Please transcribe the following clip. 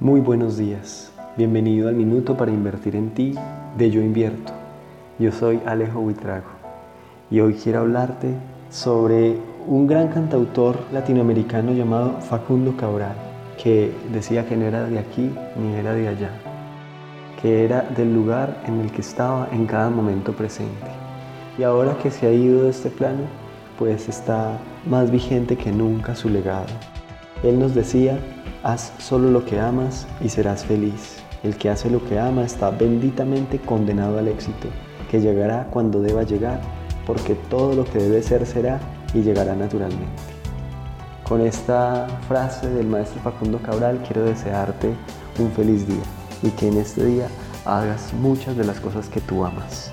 Muy buenos días. Bienvenido al Minuto para Invertir en Ti de Yo Invierto. Yo soy Alejo Buitrago y hoy quiero hablarte sobre un gran cantautor latinoamericano llamado Facundo Cabral, que decía que no era de aquí ni era de allá, que era del lugar en el que estaba en cada momento presente. Y ahora que se ha ido de este plano, pues está más vigente que nunca su legado. Él nos decía Haz solo lo que amas y serás feliz. El que hace lo que ama está benditamente condenado al éxito, que llegará cuando deba llegar, porque todo lo que debe ser será y llegará naturalmente. Con esta frase del maestro Facundo Cabral quiero desearte un feliz día y que en este día hagas muchas de las cosas que tú amas.